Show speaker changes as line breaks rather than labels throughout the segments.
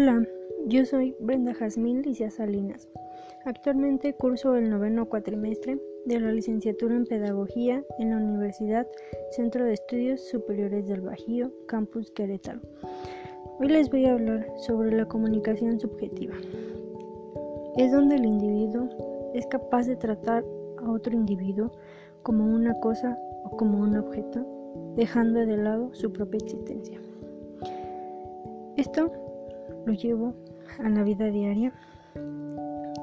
Hola, yo soy Brenda Jazmín Licia Salinas. Actualmente curso el noveno cuatrimestre de la licenciatura en Pedagogía en la Universidad Centro de Estudios Superiores del Bajío, Campus Querétaro. Hoy les voy a hablar sobre la comunicación subjetiva. Es donde el individuo es capaz de tratar a otro individuo como una cosa o como un objeto, dejando de lado su propia existencia. Esto lo llevo a la vida diaria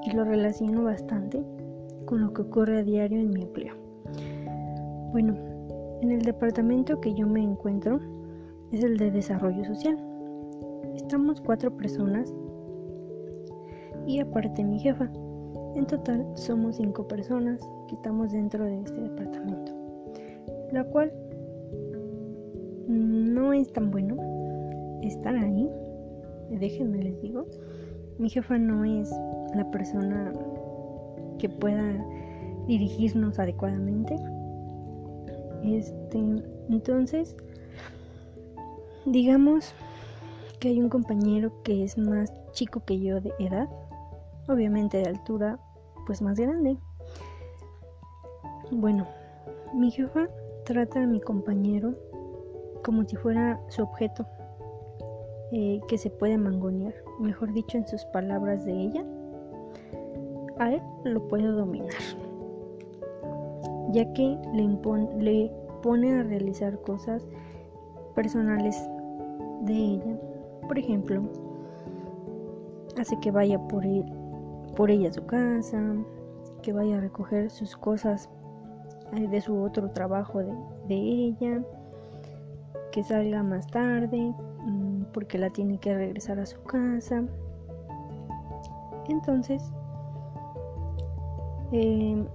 y lo relaciono bastante con lo que ocurre a diario en mi empleo. Bueno, en el departamento que yo me encuentro es el de desarrollo social. Estamos cuatro personas y aparte mi jefa. En total somos cinco personas que estamos dentro de este departamento, la cual no es tan bueno estar ahí déjenme les digo, mi jefa no es la persona que pueda dirigirnos adecuadamente. Este, entonces, digamos que hay un compañero que es más chico que yo de edad, obviamente de altura pues más grande. Bueno, mi jefa trata a mi compañero como si fuera su objeto, eh, que se puede mangonear, mejor dicho en sus palabras de ella, a él lo puedo dominar, ya que le, le pone a realizar cosas personales de ella. Por ejemplo, hace que vaya por, él, por ella a su casa, que vaya a recoger sus cosas eh, de su otro trabajo de, de ella, que salga más tarde, porque la tiene que regresar a su casa. Entonces, em,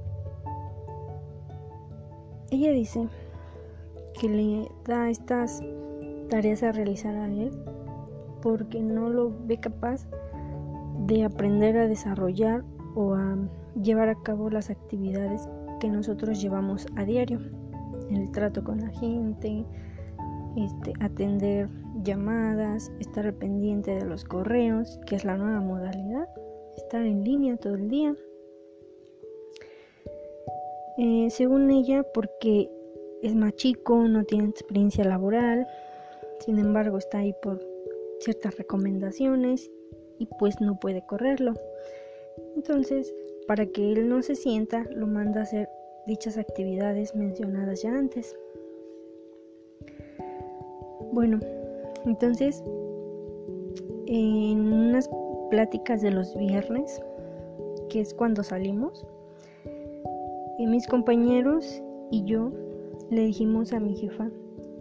ella dice que le da estas tareas a realizar a él porque no lo ve capaz de aprender a desarrollar o a llevar a cabo las actividades que nosotros llevamos a diario, el trato con la gente, este, atender llamadas, estar pendiente de los correos, que es la nueva modalidad, estar en línea todo el día. Eh, según ella, porque es más chico, no tiene experiencia laboral, sin embargo está ahí por ciertas recomendaciones y pues no puede correrlo. Entonces, para que él no se sienta, lo manda a hacer dichas actividades mencionadas ya antes. Bueno, entonces, en unas pláticas de los viernes, que es cuando salimos, eh, mis compañeros y yo le dijimos a mi jefa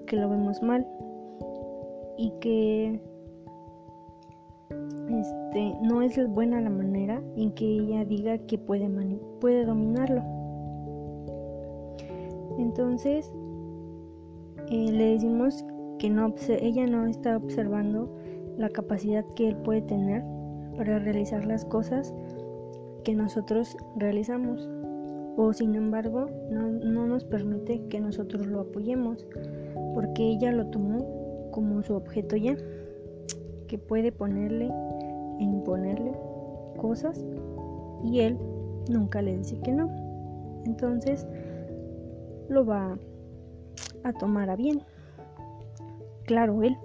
que lo vemos mal y que este, no es buena la manera en que ella diga que puede, puede dominarlo. Entonces eh, le decimos que no ella no está observando la capacidad que él puede tener para realizar las cosas que nosotros realizamos. O sin embargo no, no nos permite que nosotros lo apoyemos porque ella lo tomó como su objeto ya que puede ponerle e imponerle cosas y él nunca le dice que no. Entonces lo va a tomar a bien claro él.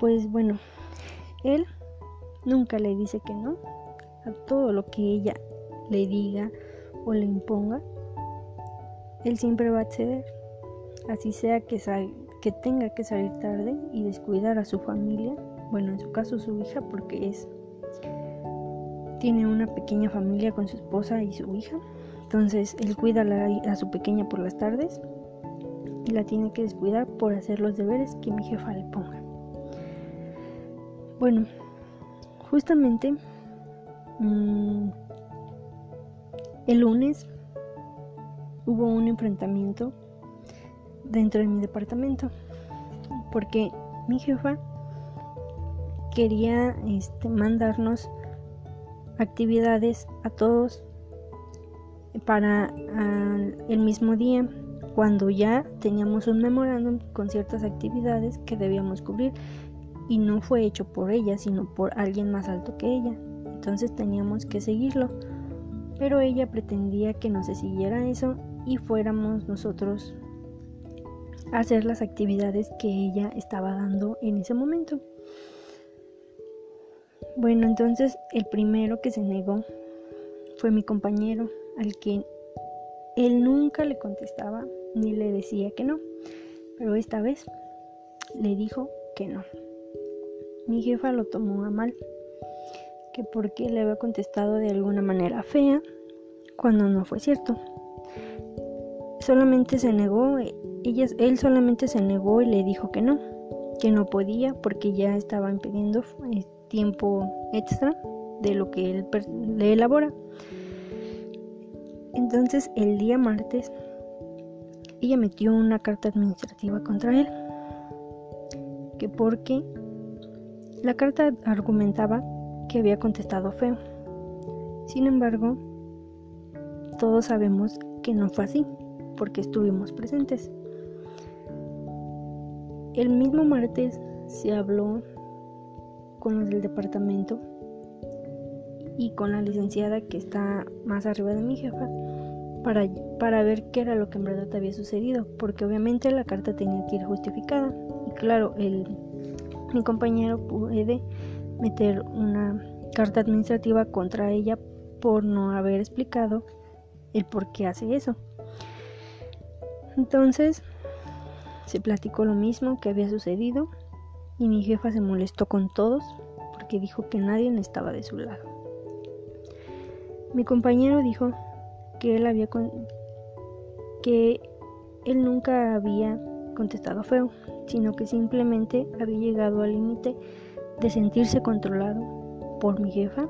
Pues bueno, él nunca le dice que no a todo lo que ella le diga o le imponga. Él siempre va a acceder, así sea que, tenga que salir tarde y descuidar a su familia, bueno, en su caso su hija, porque es tiene una pequeña familia con su esposa y su hija. Entonces él cuida a su pequeña por las tardes y la tiene que descuidar por hacer los deberes que mi jefa le ponga. Bueno, justamente mm, el lunes hubo un enfrentamiento dentro de mi departamento porque mi jefa quería este, mandarnos actividades a todos para ah, el mismo día cuando ya teníamos un memorándum con ciertas actividades que debíamos cubrir y no fue hecho por ella, sino por alguien más alto que ella. Entonces teníamos que seguirlo. Pero ella pretendía que no se siguiera eso y fuéramos nosotros a hacer las actividades que ella estaba dando en ese momento. Bueno, entonces el primero que se negó fue mi compañero, al que él nunca le contestaba ni le decía que no, pero esta vez le dijo que no. Mi jefa lo tomó a mal, que porque le había contestado de alguna manera fea, cuando no fue cierto. Solamente se negó, ella, él solamente se negó y le dijo que no, que no podía porque ya estaban pidiendo eh, tiempo extra de lo que él le elabora. Entonces el día martes ella metió una carta administrativa contra él, que porque la carta argumentaba que había contestado feo. Sin embargo, todos sabemos que no fue así, porque estuvimos presentes. El mismo martes se habló con los del departamento y con la licenciada que está más arriba de mi jefa para, para ver qué era lo que en verdad había sucedido, porque obviamente la carta tenía que ir justificada. Y claro, el, mi compañero puede meter una carta administrativa contra ella por no haber explicado el por qué hace eso. Entonces se platicó lo mismo que había sucedido y mi jefa se molestó con todos porque dijo que nadie estaba de su lado. Mi compañero dijo que él había que él nunca había contestado feo, sino que simplemente había llegado al límite de sentirse controlado por mi jefa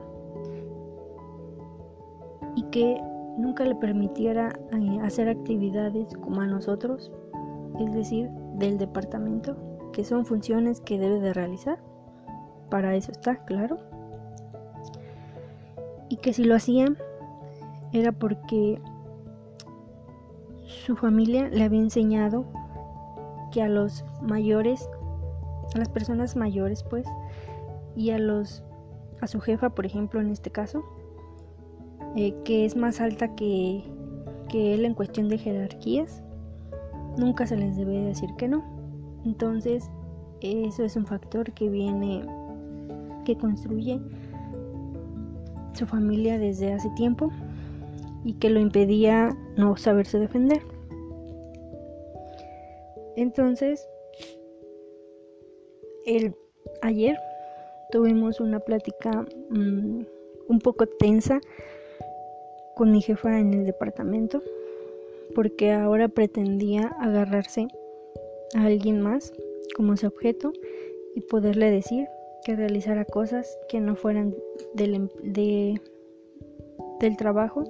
y que nunca le permitiera eh, hacer actividades como a nosotros, es decir, del departamento, que son funciones que debe de realizar. Para eso está, claro y que si lo hacían era porque su familia le había enseñado que a los mayores, a las personas mayores pues, y a los a su jefa, por ejemplo, en este caso, eh, que es más alta que, que él en cuestión de jerarquías, nunca se les debe decir que no. Entonces, eso es un factor que viene, que construye su familia desde hace tiempo y que lo impedía no saberse defender. Entonces, el, ayer tuvimos una plática mm, un poco tensa con mi jefa en el departamento porque ahora pretendía agarrarse a alguien más como su objeto y poderle decir que realizara cosas que no fueran del, em, de, del trabajo.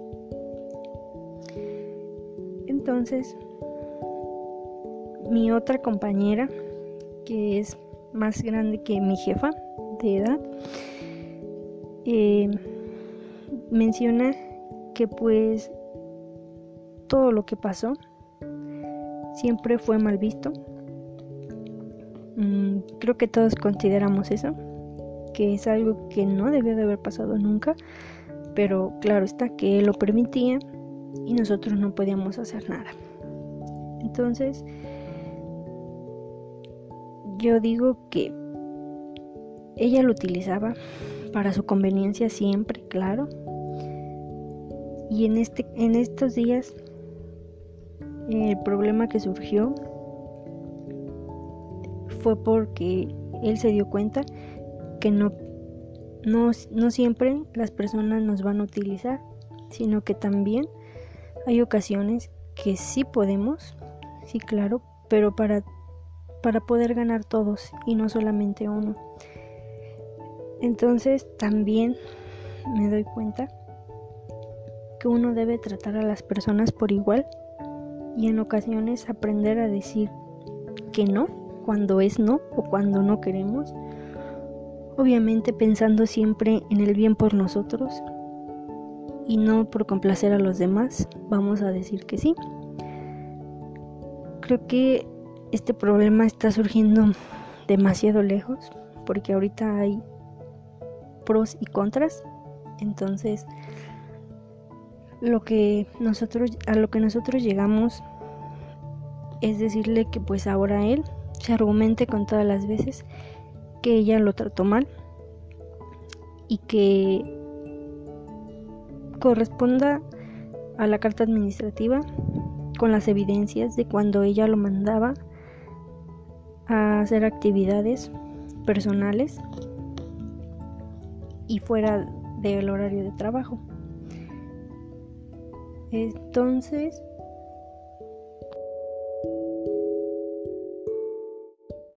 Entonces, mi otra compañera, que es más grande que mi jefa de edad, eh, menciona que pues todo lo que pasó siempre fue mal visto. Mm, creo que todos consideramos eso, que es algo que no debió de haber pasado nunca, pero claro está que lo permitía y nosotros no podíamos hacer nada. Entonces, yo digo que ella lo utilizaba para su conveniencia siempre, claro. Y en este en estos días el problema que surgió fue porque él se dio cuenta que no, no, no siempre las personas nos van a utilizar, sino que también hay ocasiones que sí podemos, sí claro, pero para, para poder ganar todos y no solamente uno. Entonces también me doy cuenta que uno debe tratar a las personas por igual y en ocasiones aprender a decir que no cuando es no o cuando no queremos. Obviamente pensando siempre en el bien por nosotros y no por complacer a los demás, vamos a decir que sí. creo que este problema está surgiendo demasiado lejos porque ahorita hay pros y contras. Entonces, lo que nosotros a lo que nosotros llegamos es decirle que pues ahora él se argumente con todas las veces que ella lo trató mal y que corresponda a la carta administrativa con las evidencias de cuando ella lo mandaba a hacer actividades personales y fuera del horario de trabajo. Entonces,